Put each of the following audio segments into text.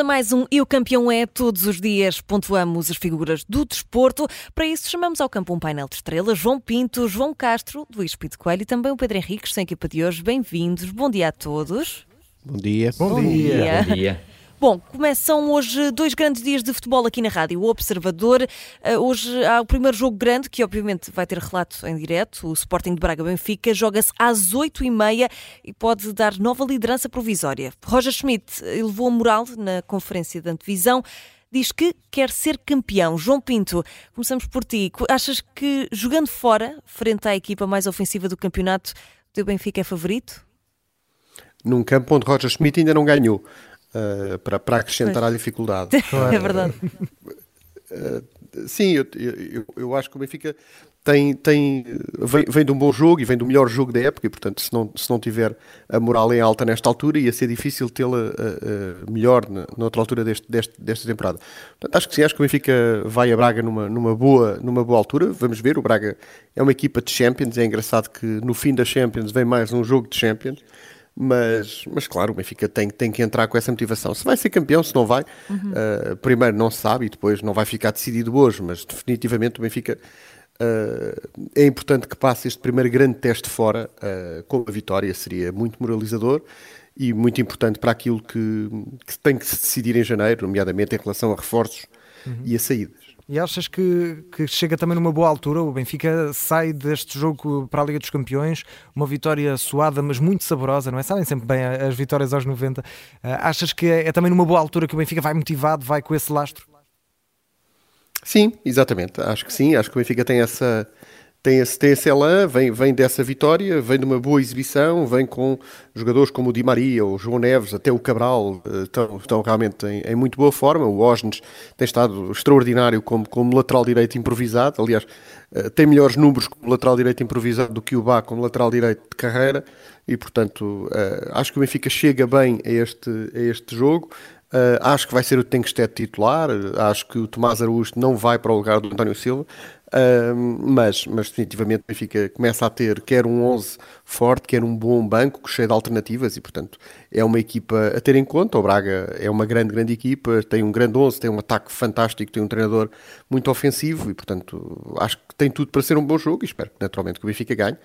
a mais um E o Campeão é. Todos os dias pontuamos as figuras do desporto. Para isso, chamamos ao campo um painel de estrelas: João Pinto, João Castro, Luís Pinto Coelho e também o Pedro Henriques, sem equipa de hoje. Bem-vindos. Bom dia a todos. Bom dia. Bom, Bom dia. dia. Bom dia. Bom, começam hoje dois grandes dias de futebol aqui na rádio. O Observador, eh, hoje há o primeiro jogo grande, que obviamente vai ter relato em direto. O Sporting de Braga-Benfica joga-se às oito e meia e pode dar nova liderança provisória. Roger Schmidt elevou a moral na conferência de antevisão. Diz que quer ser campeão. João Pinto, começamos por ti. Achas que jogando fora, frente à equipa mais ofensiva do campeonato, o teu Benfica é favorito? Num campo onde Roger Schmidt ainda não ganhou. Uh, para, para acrescentar Pois. à dificuldade. É verdade. Uh, sim, eu, eu, eu acho que o Benfica tem, tem, vem, vem de um bom jogo e vem do melhor jogo da época, e portanto, se não, se não tiver a moral em alta nesta altura, ia ser difícil tê-la uh, uh, melhor na, noutra altura deste, deste, desta temporada. Portanto, acho que sim, acho que o Benfica vai a Braga numa, numa, boa, numa boa altura. Vamos ver, o Braga é uma equipa de Champions, é engraçado que no fim da Champions vem mais um jogo de Champions. Mas, mas claro, o Benfica tem, tem que entrar com essa motivação. Se vai ser campeão, se não vai, uhum. uh, primeiro não se sabe e depois não vai ficar decidido hoje, mas definitivamente o Benfica uh, é importante que passe este primeiro grande teste fora uh, com a vitória, seria muito moralizador e muito importante para aquilo que, que tem que se decidir em janeiro, nomeadamente em relação a reforços uhum. e a saídas. E achas que, que, chega também numa boa altura? O Benfica sai deste jogo para a Liga dos Campeões, uma vitória suada, mas muito saborosa, não é? Sabem sempre bem as vitórias aos 90. Uh, achas que é, é, também numa boa altura que o Benfica vai motivado, vai com esse lastro? Sim, exatamente. Acho que sim. Acho que o Benfica tem essa. Tem esse, tem esse elan, vem, vem dessa vitória, vem de uma boa exibição, vem com jogadores como o Di Maria, o João Neves, até o Cabral, estão, estão realmente em, em, muito boa forma. O Osnes tem estado extraordinário como, como lateral direito improvisado. Aliás, tem melhores números como lateral direito improvisado do que o Bá como lateral direito de carreira. E, portanto, acho que o Benfica chega bem a este, a este jogo. Uh, acho que vai ser o Tenkstedt titular, acho que o Tomás Araújo não vai para o lugar do António Silva, mas, mas definitivamente o Benfica começa a ter quer um 11 forte, quer um bom banco, cheio de alternativas e portanto é uma equipa a ter em conta, o Braga é uma grande, grande equipa, tem um grande 11, tem um ataque fantástico, tem um treinador muito ofensivo e portanto acho que tem tudo para ser um bom jogo e espero naturalmente que o Benfica ganhe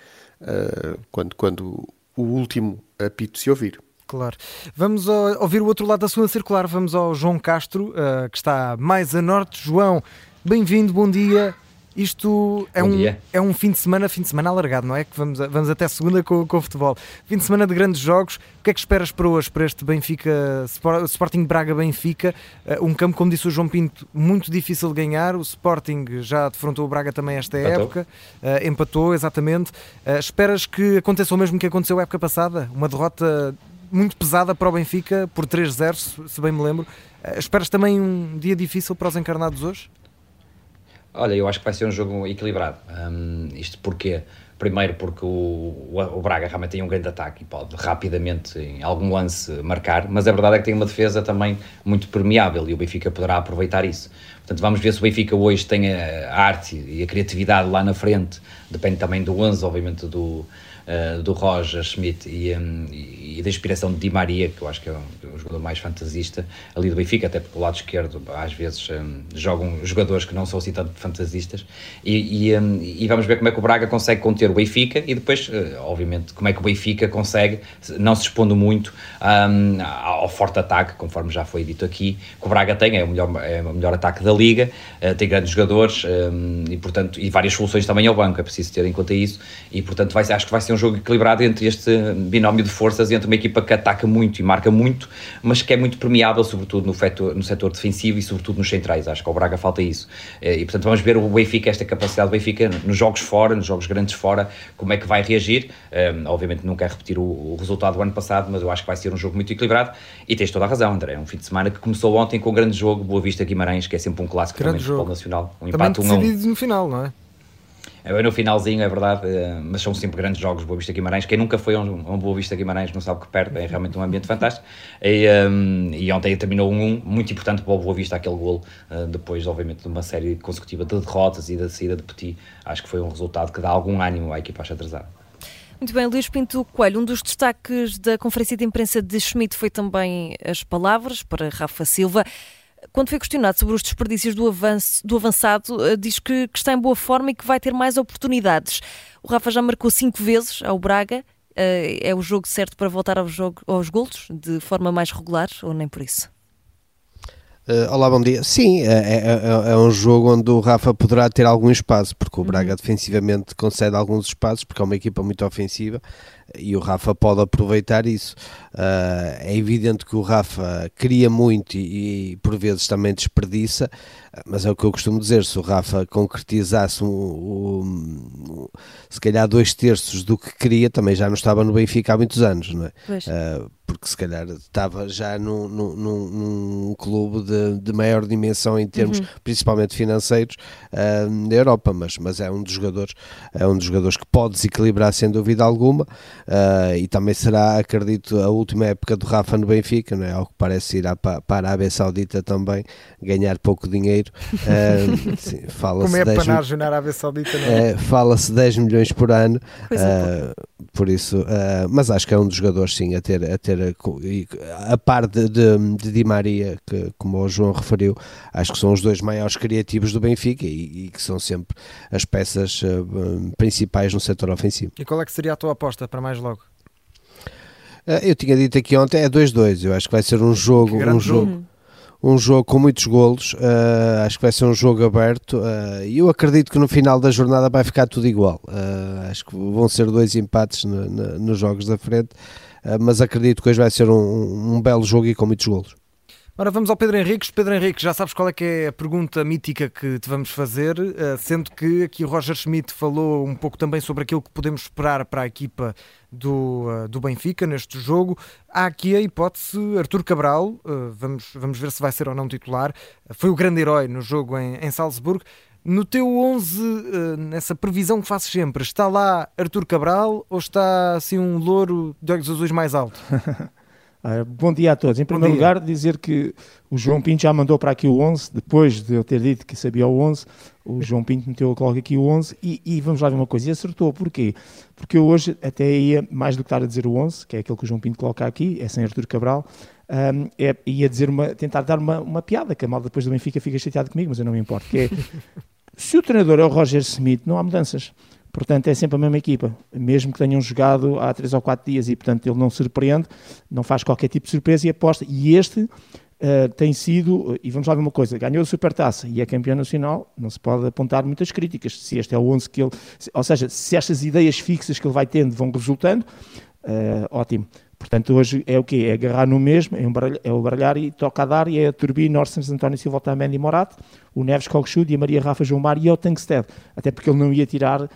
uh, quando, quando o último apito se ouvir. Claro. Vamos ouvir o outro lado da sua circular. Vamos ao João Castro, uh, que está mais a norte. João, bem-vindo, bom dia. Isto é bom um, dia. é um fim de semana, fim de semana alargado, não é? Que vamos, vamos até segunda com, com o futebol. Fim de semana de grandes jogos. O que é que esperas para hoje, para este Benfica, Sporting Braga-Benfica? Uh, um campo, como disse o João Pinto, muito difícil de ganhar. O Sporting já defrontou o Braga também esta Empatou. época. Uh, empatou, exatamente. esperas que aconteça o mesmo que aconteceu a época passada? Uma derrota muito pesada para o Benfica, por 3-0, se bem me lembro. Uh, esperas também um dia difícil para os encarnados hoje? Olha, eu acho que vai ser um jogo equilibrado. Um, isto porquê? Primeiro porque o, o, Braga realmente tem um grande ataque e pode rapidamente, em algum lance, marcar, mas a verdade é que tem uma defesa também muito permeável e o Benfica poderá aproveitar isso. Portanto, vamos ver se o Benfica hoje tem a arte e a criatividade lá na frente, depende também do 11, obviamente, do, uh, do Roger Schmidt e, um, e, da inspiração de Di Maria, que eu acho que é o jogador mais fantasista ali do Benfica, até porque o lado esquerdo às vezes um, jogam jogadores que não são assim tanto fantasistas, e, e, um, e, vamos ver como é que o Braga consegue conter o Benfica e depois, uh, obviamente, como é que o Benfica consegue, não se expondo muito ao forte ataque, conforme já foi dito aqui, que o Braga tem, é o melhor, é o melhor ataque da Liga, uh, tem grandes jogadores e, portanto, e várias soluções também ao banco, é preciso ter em conta isso, e portanto vai, acho que vai ser um jogo equilibrado entre este binómio de forças entre uma equipa que ataca muito e marca muito, mas que é muito permeável, sobretudo no, fetor, no setor defensivo e sobretudo nos centrais. Acho que ao Braga falta isso. E portanto vamos ver o Benfica, esta capacidade do Benfica nos jogos fora, nos jogos grandes fora, como é que vai reagir. Um, obviamente não quero repetir o, o, resultado do ano passado, mas eu acho que vai ser um jogo muito equilibrado. E tens toda a razão, André. É um fim de semana que começou ontem com um grande jogo, Boa Vista Guimarães, que é sempre um clássico grande também jogo. do futebol nacional. Um também empate decidido um no final, não é? É no finalzinho, é verdade, mas são sempre grandes jogos Boa Vista Guimarães. Quem nunca foi a um, um Boa Vista Guimarães não sabe que perde, é realmente um ambiente fantástico. E, um, e ontem terminou um 1, muito importante para o Boa Vista aquele gol, uh, depois, obviamente, de uma série consecutiva de derrotas e da saída de Petit. Acho que foi um resultado que dá algum ânimo à equipa xadrezada. Muito bem, Luís Pinto Coelho, um dos destaques da conferência de imprensa de Schmidt foi também as palavras para Rafa Silva. Quando foi questionado sobre os desperdícios do, avanço, do avançado, eh, diz que, que, está em boa forma e que vai ter mais oportunidades. O Rafa já marcou cinco vezes ao Braga. Eh, é o jogo certo para voltar ao jogo, aos golos de forma mais regular ou nem por isso? Uh, olá, bom dia. Sim, é, é, é, é, um jogo onde o Rafa poderá ter algum espaço, porque o Braga uhum. defensivamente concede alguns espaços, porque é uma equipa muito ofensiva e o Rafa pode aproveitar isso. Uh, é evidente que o Rafa cria muito e, e, por vezes também desperdiça, mas é o que eu costumo dizer: se o Rafa concretizasse um, um, um, se calhar dois terços do que queria, também já não estava no Benfica há muitos anos, não é? Uh, porque se calhar estava já num, num, num clube de, de, maior dimensão em termos, uhum. principalmente financeiros, uh, na Europa, mas, mas é um dos jogadores, é um dos jogadores que pode desequilibrar sem dúvida alguma, uh, e também será, acredito, a última época do Rafa no Benfica, não é? Ao que parece ir para, para a Arábia Saudita também, ganhar pouco dinheiro. Uh, sim, Como é panagem na Arábia Saudita, não é? Fala-se 10 milhões por ano, por isso, mas acho que é um dos jogadores, sim, a ter, a ter a par de, de, de Di Maria, que como o João referiu, acho que são os dois maiores criativos do Benfica e, e que são sempre as peças uh, principais no setor ofensivo. E qual é que seria a tua aposta para mais logo? Uh, eu tinha dito aqui ontem, é 2-2, eu acho que vai ser um jogo, um jogo, um jogo com muitos golos, uh, acho que vai ser um jogo aberto e eu acredito que no final da jornada vai ficar tudo igual. acho que vão ser dois empates no, no, nos jogos da frente. Mas acredito que hoje vai ser um, um belo jogo e com muitos golos. Ora, vamos ao Pedro Henriques. Pedro Henriques, já sabes qual é que é a pergunta mítica que te vamos fazer, eh, sendo que aqui o Roger Schmidt falou um pouco também sobre aquilo que podemos esperar para a equipa do, eh, do Benfica neste jogo. Há aqui a hipótese Artur Cabral, vamos, vamos ver se vai ser ou não titular, foi o grande herói no jogo em, em Salzburgo. No teu 11, eh, nessa previsão que fazes sempre, está lá Artur Cabral ou está assim um louro de olhos azuis mais alto? Ah, bom dia a todos. Em primeiro lugar, dizer que o João Pinto já mandou para aqui o 11, depois de eu ter dito que sabia o 11, o João Pinto meteu logo aqui o 11 e, e, vamos lá ver uma coisa, e acertou, porquê? Porque eu hoje até ia, mais do que estar a dizer o 11, que é aquele que o João Pinto coloca aqui, é sem Artur Cabral, um, é, ia dizer uma, tentar dar uma, uma piada, que a mal depois do Benfica fica chateado comigo, mas eu não me importo, que é Se o treinador é o Roger Smith, não há mudanças. Portanto, é sempre a mesma equipa, mesmo que tenham jogado há 3 ou 4 dias e, portanto, ele não surpreende, não faz qualquer tipo de surpresa e aposta. E este uh, tem sido, e vamos lá ver uma coisa, ganhou a Supertaça e é campeão nacional, não se pode apontar muitas críticas. Se este é o 11 que ele, ou seja, se estas ideias fixas que ele vai tendo vão resultando, uh, ótimo. Portanto, hoje é o quê? É agarrar no mesmo, é, é o baralhar e toca a dar, e é a Turbine, Orsens, António Silva, Otamendi e Morato, o Neves Colchud e a Maria Rafa João Mar e o Tankstead. Até porque ele não ia tirar uh,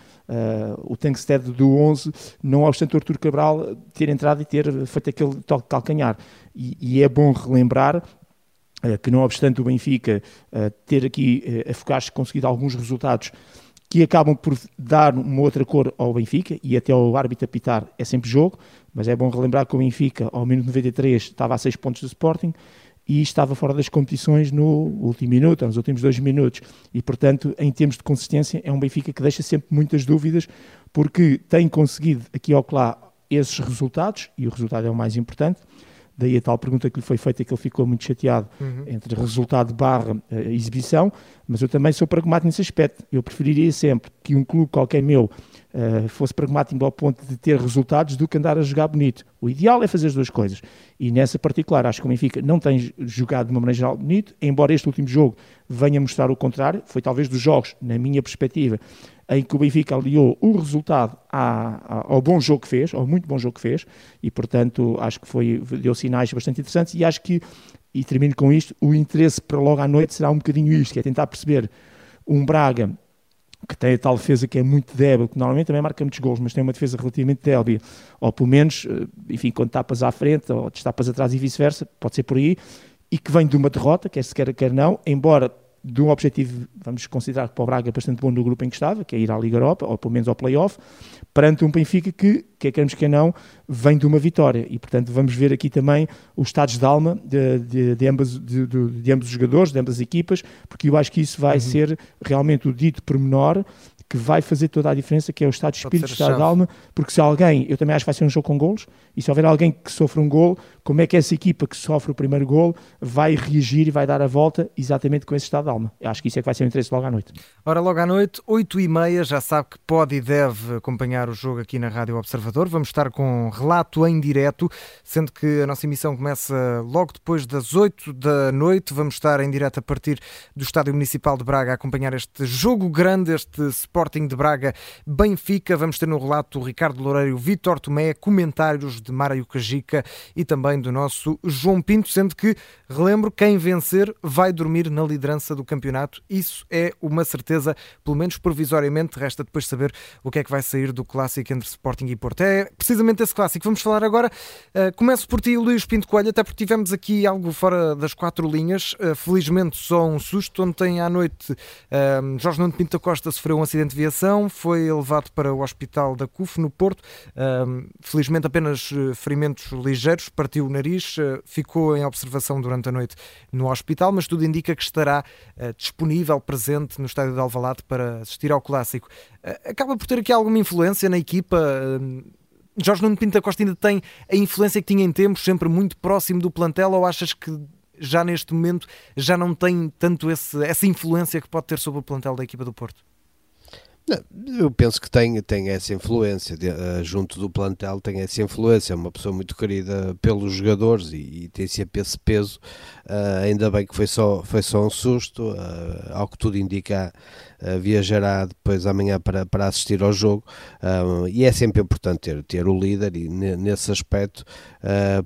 o Tankstead do 11, não obstante o Artur Cabral ter entrado e ter feito aquele toque de calcanhar. E, e é bom relembrar uh, que, não obstante o Benfica uh, ter aqui a Focache conseguido alguns resultados que acabam por dar uma outra cor ao Benfica e até o árbitro apitar é sempre jogo, mas é bom relembrar que o Benfica, ao minuto 93, estava a 6 pontos do Sporting e estava fora das competições no último minuto, nos últimos dois minutos. E, portanto, em termos de consistência, é um Benfica que deixa sempre muitas dúvidas, porque tem conseguido aqui ao lá esses resultados, e o resultado é o mais importante, daí a tal pergunta que lhe foi feita que ele ficou muito chateado uhum. entre resultado barra uh, exibição, mas eu também sou pragmático nesse aspecto. Eu preferiria sempre que um clube qualquer meu uh, fosse pragmático ao ponto de ter resultados do que andar a jogar bonito. O ideal é fazer as duas coisas. E nessa particular, acho que o Benfica não tem jogado de uma maneira geral bonito, embora este último jogo venha mostrar o contrário. Foi talvez dos jogos, na minha perspectiva, em que o Benfica aliou o resultado ao bom jogo que fez, ao muito bom jogo que fez, e portanto acho que foi, deu sinais bastante interessantes e acho que, e termino com isto, o interesse para logo à noite será um bocadinho isto, que é tentar perceber um Braga que tem a tal defesa que é muito débil, que normalmente também marca muitos gols, mas tem uma defesa relativamente débil, ou pelo menos, eh, enfim, quando tapas à frente ou tapas atrás e vice-versa, pode ser por aí, e que vem de uma derrota, quer se quer não, embora de um objetivo, vamos considerar que para o Braga é bastante bom no grupo em que estava, que é ir à Liga Europa, ou pelo menos ao Play-Off, perante um Benfica que quer queremos que não, vem de uma vitória. E, portanto, vamos ver aqui também os estados de alma de, de, de, ambas, de, de, ambos os jogadores, de ambas as equipas, porque eu acho que isso vai uhum. ser realmente o dito pormenor que vai fazer toda a diferença, que é o estado de espírito, o estado de alma, porque se alguém, eu também acho que vai ser um jogo com golos, e se houver alguém que sofra um gol, como é que essa equipa que sofre o primeiro gol vai reagir e vai dar a volta exatamente com esse estado de alma? Eu acho que isso é que vai ser o interesse logo à noite. Ora, logo à noite, 8 e meia, já sabe que pode e deve acompanhar o jogo aqui na Rádio Observador. Vamos estar com relato em direto, sendo que a nossa emissão começa logo depois das 8 da noite. Vamos estar em direto a partir do Estádio Municipal de Braga a acompanhar este jogo grande, este Sporting de Braga Benfica. Vamos ter no relato o Ricardo Loureiro, Vitor Tomé, comentários de Mara Yucajica e também do nosso João Pinto, sendo que, relembro, quem vencer vai dormir na liderança do campeonato. Isso é uma certeza, pelo menos provisoriamente. Resta depois saber o que é que vai sair do clássico entre Sporting e Porto. É precisamente esse clássico. Vamos falar agora. Uh, começo por ti, Luís Pinto Coelho, até porque tivemos aqui algo fora das quatro linhas. Uh, felizmente, só um susto. Ontem à noite, uh, Jorge Nuno Pinto Costa sofreu um acidente de viação, foi levado para o Hospital da CUF, no Porto. felizmente, apenas ferimentos ligeiros, partiu o nariz, ficou em observação durante a noite no hospital, mas tudo indica que estará disponível, presente no estádio de Alvalade para assistir ao clássico. Acaba por ter aqui alguma influência na equipa. Jorge Nuno Pinto Costa ainda tem a influência que tinha em tempos, sempre muito próximo do plantel, ou achas que já neste momento já não tem tanto esse, essa influência que pode ter sobre o plantel da equipa do Porto? Eu penso que tem, tem essa influência, de, uh, junto do plantel, tem essa influência. É uma pessoa muito querida pelos jogadores e, e tem sempre esse peso. Uh, ainda bem que foi só, foi só um susto, uh, ao que tudo indica, viajará depois amanhã para, para assistir ao jogo. e é sempre importante ter, ter o líder e nesse aspecto,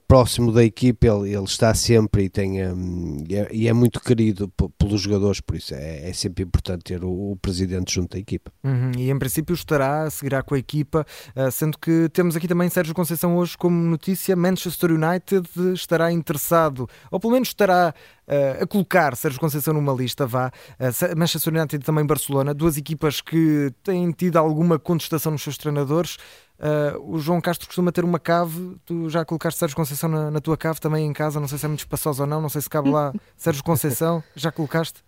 próximo da equipe, ele, ele está sempre e, tem, um, e, é, e, é, muito querido pelos jogadores, por isso é, é sempre importante ter o, o presidente junto da equipa. Uhum, e em princípio estará, seguirá com a equipa, uh, sendo que temos aqui também Sérgio Conceição hoje como notícia, Manchester United estará interessado, ou pelo menos estará a colocar Sérgio Conceição numa lista, vá, uh, Manchester United e também Barcelona, duas equipas que têm tido alguma contestação nos seus treinadores, Uh, o João Castro costuma ter uma cave. Tu já colocaste Sérgio Conceição na, na, tua cave também em casa. Não sei se é muito espaçoso ou não. Não sei se cabe lá Sérgio Conceição. Já colocaste?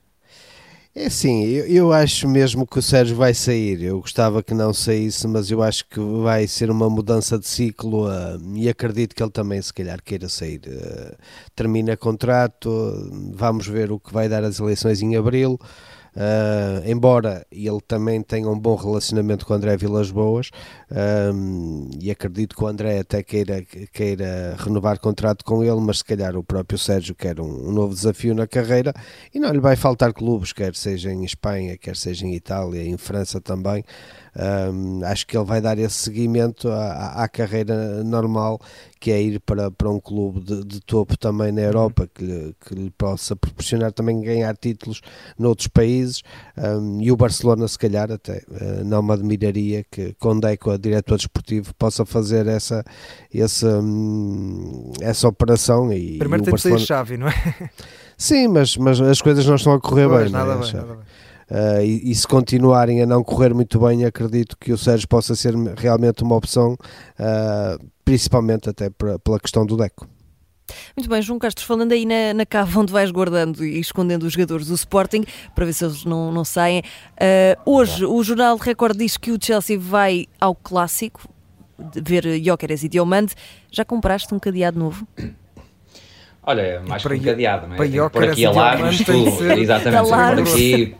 É sim, eu, eu, acho mesmo que o Sérgio vai sair. Eu gostava que não saísse, mas eu acho que vai ser uma mudança de ciclo uh, e acredito que ele também, se calhar, queira sair. Uh, termina contrato, vamos ver o que vai dar as eleições em abril. Uh, embora ele também tenha um bom relacionamento com o André Vilas Boas um, e acredito que o André até queira, queira renovar contrato com ele, mas se calhar o próprio Sérgio quer um, um novo desafio na carreira e não lhe vai faltar clubes, quer seja em Espanha, quer seja em Itália, em França também. Um, acho que ele vai dar esse seguimento à, à, carreira normal, que é ir para, para um clube de, de topo também na Europa, que lhe, que lhe possa proporcionar também ganhar títulos noutros países. Um, e o Barcelona, se calhar, até uh, não me admiraria que com Deco, a diretor desportivo, possa fazer essa, essa, um, essa operação. E, Primeiro e tem Barcelona... de sair chave, não é? Sim, mas, mas as coisas não estão a correr pois, bem. Nada, é? bem, nada bem. Uh, e, e, se continuarem a não correr muito bem, acredito que o Sérgio possa ser realmente uma opção, uh, principalmente até pela questão do Deco. Muito bem, João Castro, falando aí na, na cave onde vais guardando e escondendo os jogadores do Sporting, para ver se eles não, não saem. Uh, hoje, o jornal Record diz que o Chelsea vai ao clássico ver Jóqueres e Diomande. Já compraste um cadeado novo? Olha, mais que um cadeado, não é? Para por aqui alarmes, tudo. Exatamente, por aqui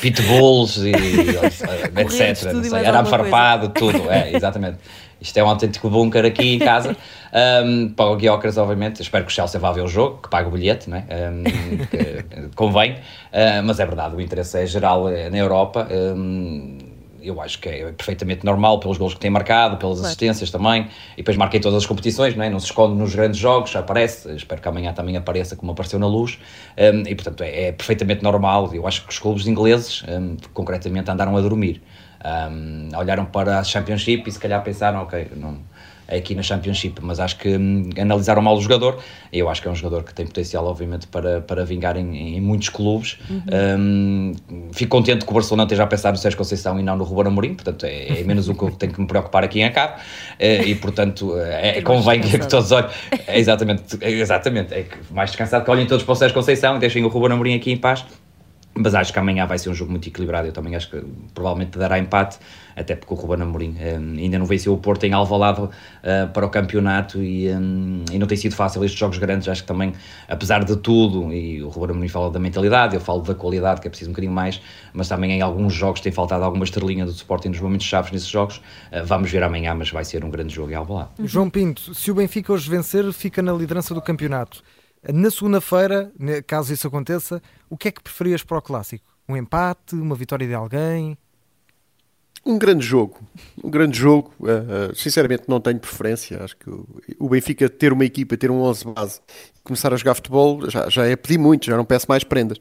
pitbulls e etc. Sei, arame farpado, tudo. É, exatamente. Isto é um autêntico bunker aqui em casa. Um, para o Guiocras, obviamente, espero que o Chelsea vá ver o jogo, que pague o bilhete, não é? Um, convém. Uh, mas é verdade, o interesse é geral eh, na Europa. Um, eu acho que é perfeitamente normal pelos gols que tem marcado, pelas claro. assistências também, e depois marquei todas as competições, não, é? não se esconde nos grandes jogos, aparece, espero que amanhã também apareça como apareceu na luz, um, e portanto é, é, perfeitamente normal, eu acho que os clubes ingleses, um, concretamente, andaram a dormir, um, olharam para a Championship e se calhar pensaram, ok, não aqui na Championship, mas acho que hum, analisaram mal o jogador. Eu acho que é um jogador que tem potencial, obviamente, para, para vingar em, em muitos clubes. Uhum. Um, fico contente que o Barcelona esteja a pensar no Sérgio Conceição e não no Ruben Amorim, portanto, é, é menos o que eu tenho que me preocupar aqui em cabo. Uh, e, portanto, é, convém que, que, todos olhem. É, exatamente, é, exatamente. É que mais descansado que olhem todos para o Sérgio Conceição e deixem o Ruben Amorim aqui em paz mas acho que amanhã vai ser um jogo muito equilibrado. Eu também acho que provavelmente dará empate, até porque o Ruben Amorim um, ainda não venceu o Porto em Alvalade uh, para o campeonato e, um, e, não tem sido fácil estes jogos grandes. Acho que também, apesar de tudo, e o Ruben Amorim fala da mentalidade, eu falo da qualidade, que é preciso um bocadinho mais, mas também em alguns jogos tem faltado alguma estrelinha do Sporting nos momentos chaves nesses jogos. Uh, vamos ver amanhã, mas vai ser um grande jogo em Alvalade. João Pinto, se o Benfica hoje vencer, fica na liderança do campeonato. Na segunda-feira, caso isso aconteça, o que é que preferias para o clássico? Um empate, uma vitória de alguém? Um grande jogo, um grande jogo. Uh, uh, sinceramente, não tenho preferência. Acho que o, o, Benfica ter uma equipa, ter um 11 base, começar a jogar futebol já, já é pedir muito, já não peço mais prendas.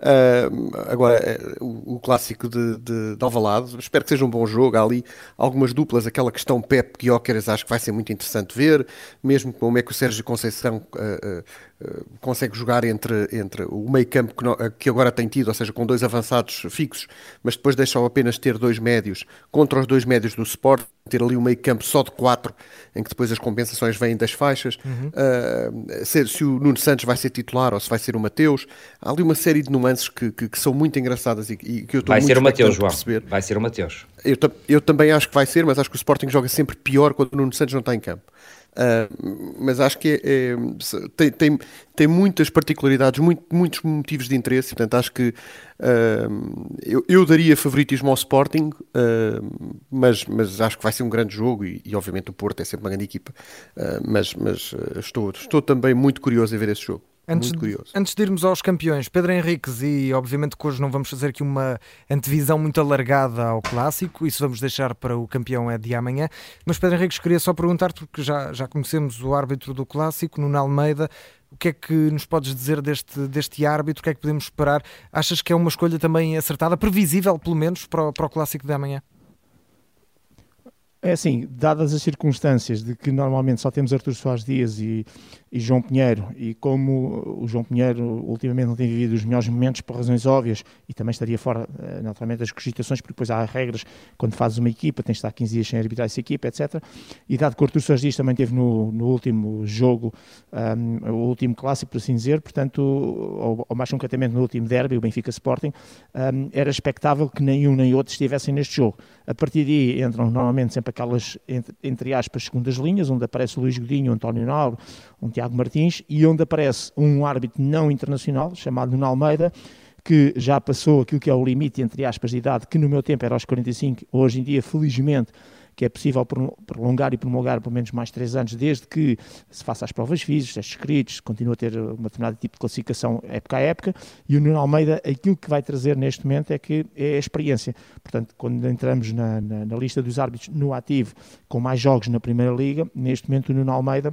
Uh, agora, o, o, clássico de, de, de Alvalade, espero que seja um bom jogo. Há ali algumas duplas, aquela questão Pep Guióqueras, acho que vai ser muito interessante ver, mesmo como é que o Sérgio Conceição uh, uh, consegue jogar entre, entre o meio campo que, que, agora tem tido, ou seja, com dois avançados fixos, mas depois deixam apenas ter dois médios contra os dois médios do Sport, ter ali um meio campo só de quatro, em que depois as compensações vêm das faixas. Uhum. se, se o Nuno Santos vai ser titular ou se vai ser o Mateus, há ali uma série de nuances nuances que, que, que são muito engraçadas e, e que eu estou vai muito ser o Mateus, João. perceber. Vai ser o Mateus. Eu, eu, também acho que vai ser, mas acho que o Sporting joga sempre pior quando o Nuno Santos não está em campo. Uh, mas acho que é, é, tem, tem, tem muitas particularidades, muito, muitos motivos de interesse, portanto acho que uh, eu, eu, daria favoritismo ao Sporting, uh, mas, mas acho que vai ser um grande jogo e, e obviamente o Porto é sempre uma grande equipa, mas, mas estou, estou também muito curioso em ver esse jogo. Antes, muito curioso. antes de irmos aos campeões, Pedro Henriques, e obviamente que hoje não vamos fazer aqui uma antevisão muito alargada ao clássico, isso vamos deixar para o campeão é de amanhã. Mas Pedro Henriques, queria só perguntar-te, porque já, já conhecemos o árbitro do clássico, Nuno Almeida, o que é que nos podes dizer deste, deste árbitro? O que é que podemos esperar? Achas que é uma escolha também acertada, previsível pelo menos, para o, para o clássico de amanhã? É assim, dadas as circunstâncias de que normalmente só temos Artur Soares Dias e, e João Pinheiro, e como o João Pinheiro ultimamente não tem vivido os melhores momentos por razões óbvias, e também estaria fora, eh, naturalmente, das cogitações, porque depois há regras, quando fazes uma equipa, tens de estar 15 dias sem arbitrar essa equipa, etc. E dado que o Artur Soares Dias também teve no, no último jogo, um, o último clássico, por assim dizer, portanto, ou, ou mais concretamente no último derby, o Benfica Sporting, um, era expectável que nenhum nem outro estivessem neste jogo. A partir daí entram normalmente sempre aquelas, entre, entre aspas, segundas linhas, onde aparece o Luís Godinho, o António Nauro, um Tiago Martins, e onde aparece um árbitro não internacional, chamado Nuno Almeida, que já passou aquilo que é o limite, entre aspas, de idade, que no meu tempo era aos 45, hoje em dia, felizmente, que é possível prolongar e promulgar pelo menos mais três anos, desde que se faça as provas físicas, testes escritos, continua a ter um determinado tipo de classificação época a época, e o Nuno Almeida, aquilo que vai trazer neste momento é que é a experiência. Portanto, quando entramos na, na, na lista dos árbitros no ativo, com mais jogos na Primeira Liga, neste momento o Nuno Almeida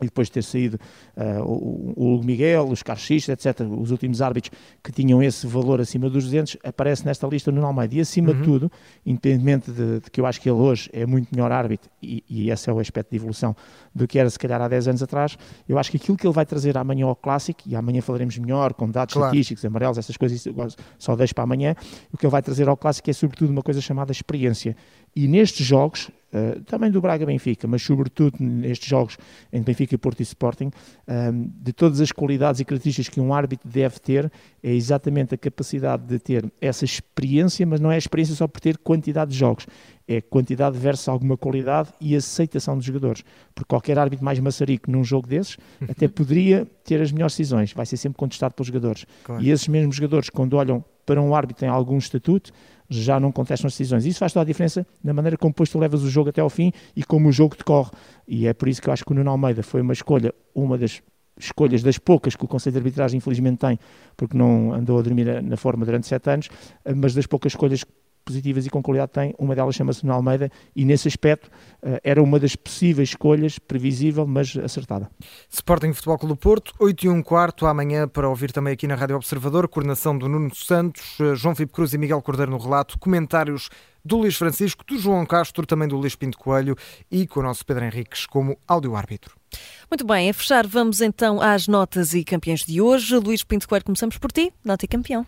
e depois de ter saído uh, o, o Hugo Miguel, os Carlos Xista, etc., os últimos árbitros que tinham esse valor acima dos 200, aparece nesta lista no Almeida. E acima uhum. de tudo, independentemente de, de, que eu acho que ele hoje é muito melhor árbitro, e, e, esse é o aspecto de evolução do que era se calhar há 10 anos atrás, eu acho que aquilo que ele vai trazer amanhã ao Clássico, e amanhã falaremos melhor, com dados claro. estatísticos, amarelos, essas coisas, só deixo para amanhã, o que ele vai trazer ao Clássico é sobretudo uma coisa chamada experiência. E nestes jogos, uh, também do Braga Benfica, mas sobretudo nestes jogos entre Benfica e Porto e Sporting, um, ehm, de todas as qualidades e características que um árbitro deve ter, é exatamente a capacidade de ter essa experiência, mas não é a experiência só por ter quantidade de jogos, é quantidade versus alguma qualidade e aceitação dos jogadores. Porque qualquer árbitro mais maçarico num jogo desses até poderia ter as melhores decisões, vai ser sempre contestado pelos jogadores. Claro. E esses mesmos jogadores, quando olham para um árbitro em algum estatuto, já não contestam as decisões. Isso faz toda a diferença na maneira como depois tu levas o jogo até ao fim e como o jogo decorre. E é por isso que eu acho que o Nuno Almeida foi uma escolha, uma das escolhas das poucas que o Conselho de Arbitragem infelizmente tem, porque não andou a dormir na forma durante sete anos, mas das poucas escolhas positivas e com qualidade tem, uma delas chama-se Nuno Almeida e nesse aspecto uh, era uma das possíveis escolhas, previsível, mas acertada. Sporting Futebol Clube do Porto, 8 e 1 quarto, amanhã para ouvir também aqui na Rádio Observador, coordenação do Nuno Santos, uh, João Filipe Cruz e Miguel Cordeiro no relato, comentários do Luís Francisco, do João Castro, também do Luís Pinto Coelho e com o nosso Pedro Henriques como áudio-árbitro. Muito bem, a fechar vamos então às notas e campeões de hoje. Luís Pinto Coelho, começamos por ti, nota e campeão.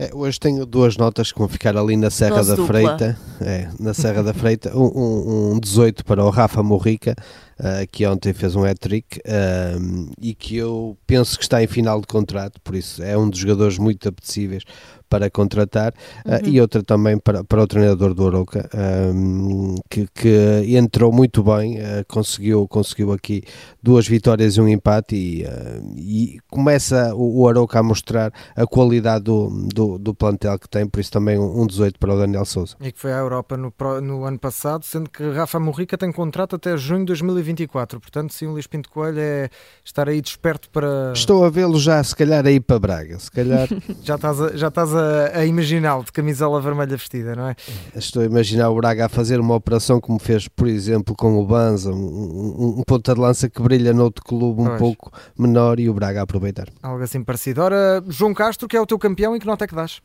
É, hoje tenho duas notas que vão ficar ali na Serra Dose da dupla. Freita, é, na Serra da Freita, um, um 18 para o Rafa Morrica, uh, que ontem fez um hat-trick uh, e que eu penso que está em final de contrato, por isso é um dos jogadores muito apetecíveis para contratar uhum. uh, e outra também para, para o treinador do Aroca um, que, que, entrou muito bem, uh, conseguiu, conseguiu aqui duas vitórias e um empate e, uh, e começa o, o Aroca a mostrar a qualidade do, do, do, plantel que tem, por isso também um, um 18 para o Daniel Souza. E que foi à Europa no, no ano passado, sendo que Rafa Morrica tem contrato até junho de 2024, portanto sim, o Luís Pinto Coelho é estar aí desperto para... Estou a vê-lo já se calhar aí para Braga, se calhar... já estás a, já estás a a, imaginá-lo de camisola vermelha vestida, não é? Estou a imaginar o Braga a fazer uma operação como fez, por exemplo, com o Banza, um, um, um ponta de lança que brilha noutro clube um pois. pouco menor e o Braga a aproveitar. Algo assim parecido. Ora, João Castro, que é o teu campeão, e que nota é que dás?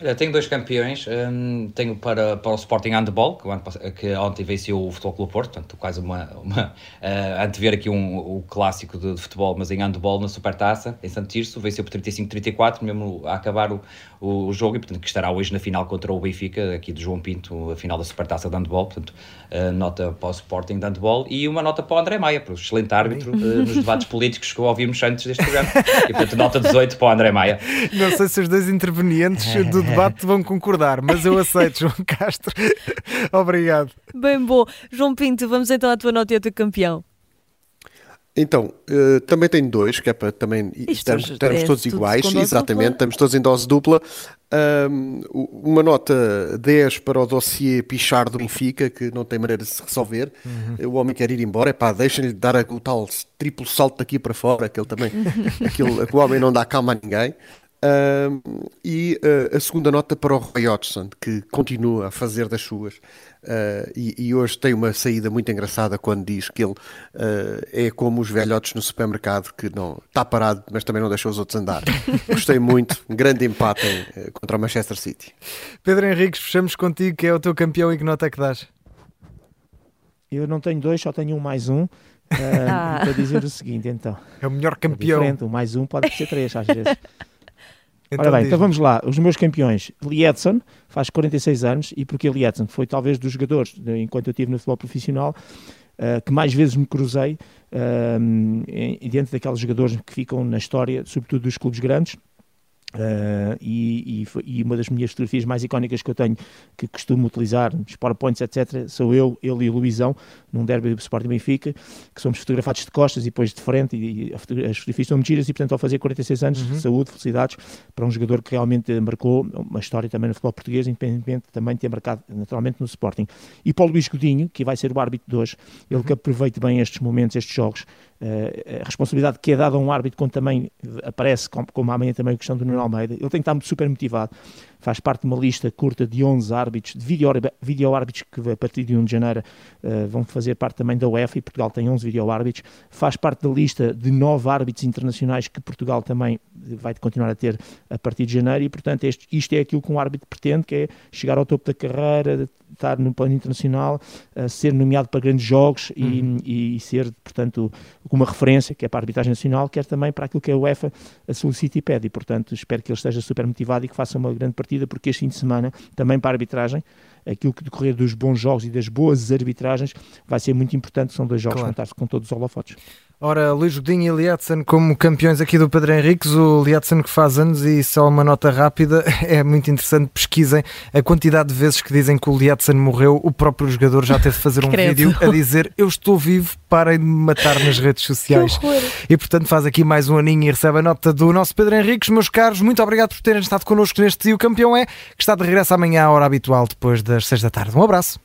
Olha, tenho dois campeões. Um, tenho para, para o Sporting Handball, que, que ontem venceu o Futebol Clube Porto, portanto, quase uma. uma uh, antever aqui um, o clássico de, de, futebol, mas em handball na Supertaça, em Santo Tirso, venceu por 35-34, mesmo a acabar o, o, o, jogo, e portanto, que estará hoje na final contra o Benfica, aqui do João Pinto, a final da Supertaça de handball. Portanto, uh, nota para o Sporting de handball e uma nota para o André Maia, para o excelente árbitro uh, nos debates políticos que ouvimos antes deste programa. E portanto, nota 18 para o André Maia. Não sei se os dois intervenientes do debate vão concordar, mas eu aceito, João Castro. Obrigado. Bem bom. João Pinto, vamos então à tua nota e ao teu campeão. Então, uh, também tenho dois, que é para também estarmos, estarmos todos iguais, exatamente, estamos todos em dose dupla. Um, uma nota 10 para o dossiê Pichar do Benfica, que não tem maneira de se resolver. Uhum. O homem quer ir embora, é pá, deixem-lhe dar o tal triplo salto daqui para fora, que ele também, aquele, que o homem não dá calma a ninguém. Uh, e uh, a segunda nota para o Roy Hodgson, que continua a fazer das suas. Uh, e, e, hoje tem uma saída muito engraçada quando diz que ele ah, é como os velhotes no supermercado, que não está parado, mas também não deixa os outros andar. Gostei muito, um grande empate em, contra o Manchester City. Pedro Henriques, fechamos contigo, que é o teu campeão e que nota é que dás? Eu não tenho dois, só tenho um mais um. Uh, ah. Para dizer o seguinte, então. É o melhor campeão. É o mais um pode ser três, às vezes. Então, Ora bem, então vamos lá. Os meus campeões. Lietzen faz 46 anos e porque Lietzen foi talvez dos jogadores, enquanto eu estive no futebol profissional, uh, que mais vezes me cruzei uh, em, diante daqueles jogadores que ficam na história, sobretudo dos clubes grandes. Uh, e, e, e, uma das minhas fotografias mais icónicas que eu tenho, que costumo utilizar, os PowerPoints, etc., sou eu, ele e o Luizão, num derby do Sporting Benfica, que somos fotografados de costas e depois de frente, e, as fotografias estão mentiras, e portanto, ao fazer 46 anos, uhum. saúde, felicidades, para um jogador que realmente marcou uma história também no futebol português, independentemente também de ter marcado naturalmente no Sporting. E para o Luís Godinho, que vai ser o árbitro de hoje, ele uhum. que aproveite bem estes momentos, estes jogos, uh, a responsabilidade que é dada a um árbitro quando também aparece, como, como amanhã também a questão do Almeida, ele tem que estar super motivado faz parte de uma lista curta de 11 árbitros, de vídeo, vídeo árbitros que a partir de 1 de janeiro uh, vão fazer parte também da UEFA e Portugal tem 11 vídeo árbitros, faz parte da lista de 9 árbitros internacionais que Portugal também vai continuar a ter a partir de janeiro e portanto este, isto é aquilo que um árbitro pretende, que é chegar ao topo da carreira, estar no plano internacional, uh, ser nomeado para grandes jogos e, uhum. e, ser, portanto, uma referência, que é para a arbitragem nacional, quer também para aquilo que a UEFA solicita e pede. E, portanto, espero que ele esteja super motivado e que faça uma grande partida, porque este fim de semana, também para a arbitragem, aquilo que decorrer dos bons jogos e das boas arbitragens vai ser muito importante. São dois jogos claro. contar-se com todos os holofotes. Ora, Luís Godinho e Lietzen como campeões aqui do Pedro Henriques, o Lietzen que faz anos e só uma nota rápida, é muito interessante, pesquisem a quantidade de vezes que dizem que o Lietzen morreu, o próprio jogador já teve de fazer um vídeo a dizer eu estou vivo, parem de me matar nas redes sociais. E portanto faz aqui mais um aninho e recebe a nota do nosso Pedro Henriques. Meus caros, muito obrigado por terem estado connosco neste E o campeão é, que está de regresso amanhã à hora habitual, depois das seis da tarde. Um abraço.